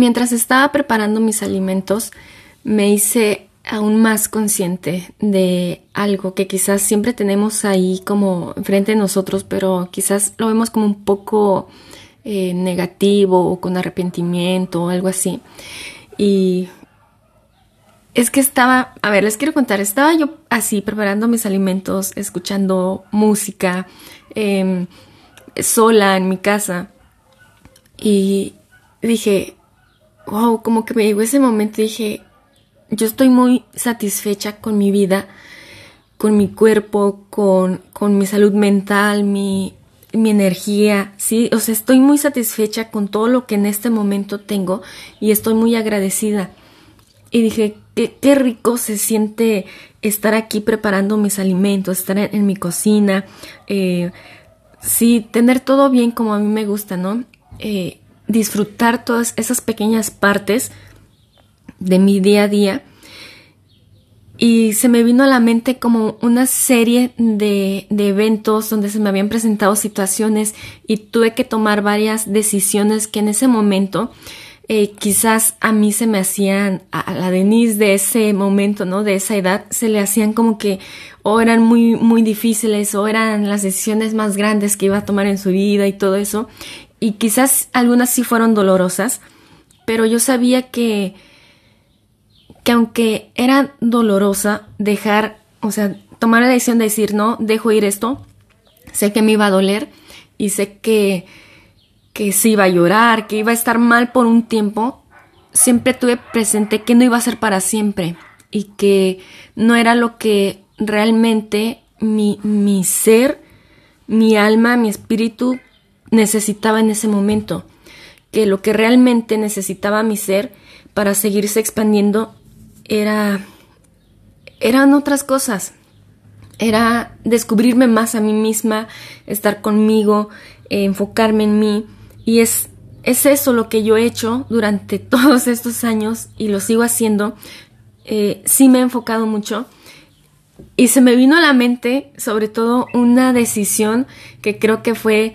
Mientras estaba preparando mis alimentos, me hice aún más consciente de algo que quizás siempre tenemos ahí como enfrente de nosotros, pero quizás lo vemos como un poco eh, negativo o con arrepentimiento o algo así. Y es que estaba, a ver, les quiero contar, estaba yo así preparando mis alimentos, escuchando música, em, sola en mi casa y dije, wow, como que me llegó ese momento y dije, yo estoy muy satisfecha con mi vida, con mi cuerpo, con, con mi salud mental, mi, mi energía, sí, o sea, estoy muy satisfecha con todo lo que en este momento tengo y estoy muy agradecida. Y dije, qué, qué rico se siente estar aquí preparando mis alimentos, estar en, mi cocina, eh, sí, tener todo bien como a mí me gusta, ¿no? Eh, disfrutar todas esas pequeñas partes de mi día a día y se me vino a la mente como una serie de, de, eventos donde se me habían presentado situaciones y tuve que tomar varias decisiones que en ese momento eh, quizás a mí se me hacían, a la Denise de ese momento, ¿no? De esa edad, se le hacían como que o eran muy, muy difíciles o eran las decisiones más grandes que iba a tomar en su vida y todo eso. Y quizás algunas sí fueron dolorosas, pero yo sabía que que aunque era dolorosa dejar, o sea, tomar la decisión de decir, no, dejo ir esto, sé que me iba a doler y sé que, que se iba a llorar, que iba a estar mal por un tiempo, siempre tuve presente que no iba a ser para siempre y que no era lo que realmente mi, mi ser, mi alma, mi espíritu necesitaba en ese momento, que lo que realmente necesitaba mi ser para seguirse expandiendo era eran otras cosas. Era descubrirme más a mí misma, estar conmigo, enfocarme en mí. Y es, es eso lo que yo he hecho durante todos estos años y lo sigo haciendo. Eh, sí me he enfocado mucho. Y se me vino a la mente, sobre todo, una decisión que creo que fue,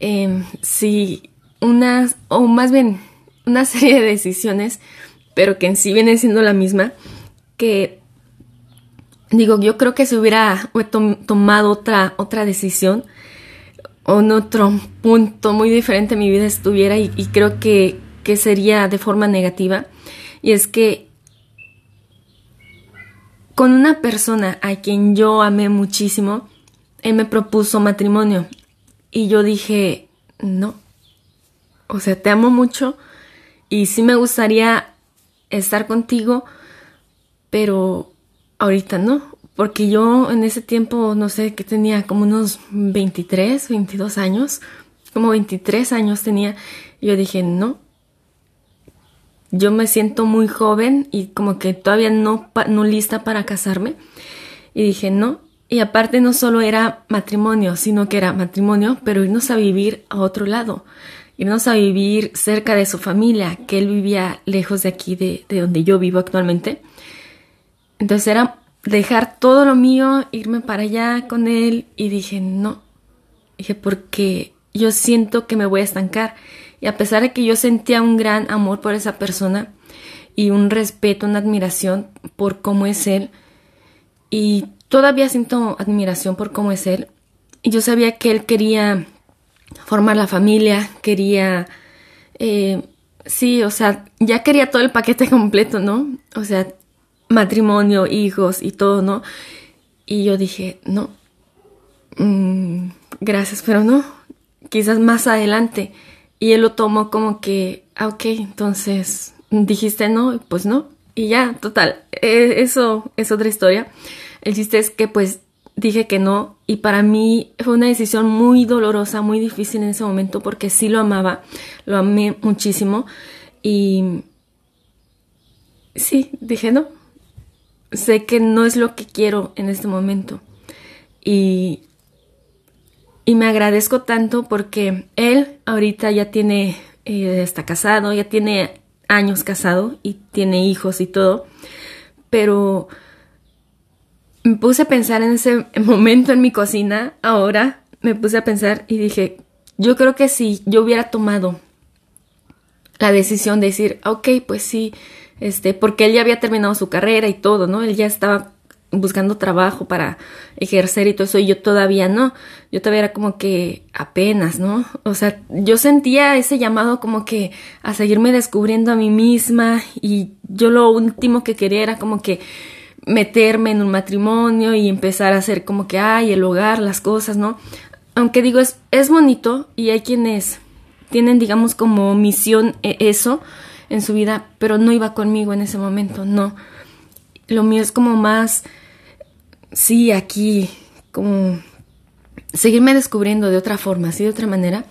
eh, sí, una, o más bien, una serie de decisiones pero que en sí viene siendo la misma, que digo, yo creo que si hubiera tomado otra, otra decisión o en otro punto muy diferente mi vida estuviera y, creo que, que sería de forma negativa, y es que con una persona a quien yo amé muchísimo, él me propuso matrimonio y yo dije, no, o sea, te amo mucho y sí me gustaría estar contigo, pero ahorita no, porque yo en ese tiempo, no sé, que tenía como unos 23, 22 años, como 23 años tenía, yo dije, no, yo me siento muy joven y como que todavía no, no lista para casarme, y dije, no, y aparte no solo era matrimonio, sino que era matrimonio, pero irnos a vivir a otro lado irnos a vivir cerca de su familia, que él vivía lejos de aquí, de, donde yo vivo actualmente. Entonces era dejar todo lo mío, irme para allá con él y dije, no, dije, porque yo siento que me voy a estancar. Y a pesar de que yo sentía un gran amor por esa persona y un respeto, una admiración por cómo es él, y todavía siento admiración por cómo es él, y yo sabía que él quería formar la familia, quería, eh, sí, o sea, ya quería todo el paquete completo, ¿no? O sea, matrimonio, hijos y todo, ¿no? Y yo dije, no, mm, gracias, pero no, quizás más adelante. Y él lo tomó como que, ah, ok, entonces dijiste no, pues no. Y ya, total, e, eso es otra historia. El chiste es que pues dije que no y para mí fue una decisión muy dolorosa, muy difícil en ese momento porque sí lo amaba, lo amé muchísimo y sí, dije no, sé que no es lo que quiero en este momento y, y me agradezco tanto porque él ahorita ya tiene, eh, está casado, ya tiene años casado y tiene hijos y todo, pero me puse a pensar en ese momento en mi cocina, ahora me puse a pensar y dije, yo creo que si yo hubiera tomado la decisión de decir, ok, pues sí, este, porque él ya había terminado su carrera y todo, ¿no? Él ya estaba buscando trabajo para ejercer y todo eso, y yo todavía no, yo todavía era como que apenas, ¿no? O sea, yo sentía ese llamado como que a seguirme descubriendo a mí misma y yo lo último que quería era como que meterme en un matrimonio y empezar a hacer como que, ay, el hogar, las cosas, ¿no? Aunque digo, es, es bonito y hay quienes tienen, digamos, como misión e, eso en su vida, pero no iba conmigo en ese momento, no. Lo mío es como más sí, aquí, como seguirme descubriendo de otra forma, así de otra manera.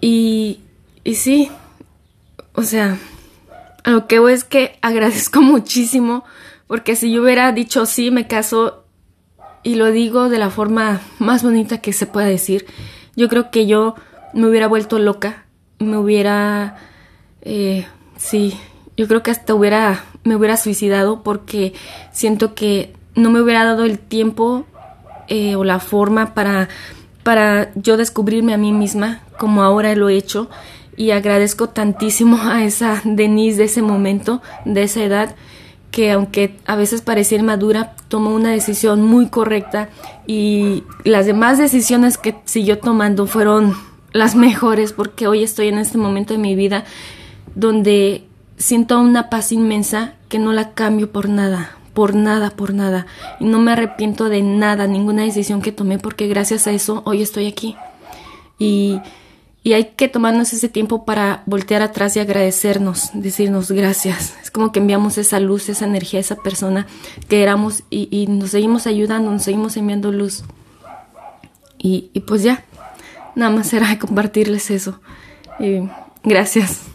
Y, y sí, o sea, lo que voy es que agradezco muchísimo, porque si yo hubiera dicho sí, me caso, y lo digo de la forma más bonita que se pueda decir, yo creo que yo me hubiera vuelto loca, me hubiera, eh, sí, yo creo que hasta hubiera, me hubiera suicidado porque siento que no me hubiera dado el tiempo eh, o la forma para, para yo descubrirme a mí misma como ahora lo he hecho. Y agradezco tantísimo a esa Denise de ese momento, de esa edad, que aunque a veces parecía inmadura, tomó una decisión muy correcta y las demás decisiones que siguió tomando fueron las mejores porque hoy estoy en este momento de mi vida donde siento una paz inmensa que no la cambio por nada, por nada, por nada. Y no me arrepiento de nada, ninguna decisión que tomé, porque gracias a eso hoy estoy aquí. Y, y hay que tomarnos ese tiempo para voltear atrás y agradecernos, decirnos gracias. Es como que enviamos esa luz, esa energía a esa persona que éramos y, nos seguimos ayudando, nos seguimos enviando luz. Y, y pues ya, nada más era compartirles eso. Y gracias.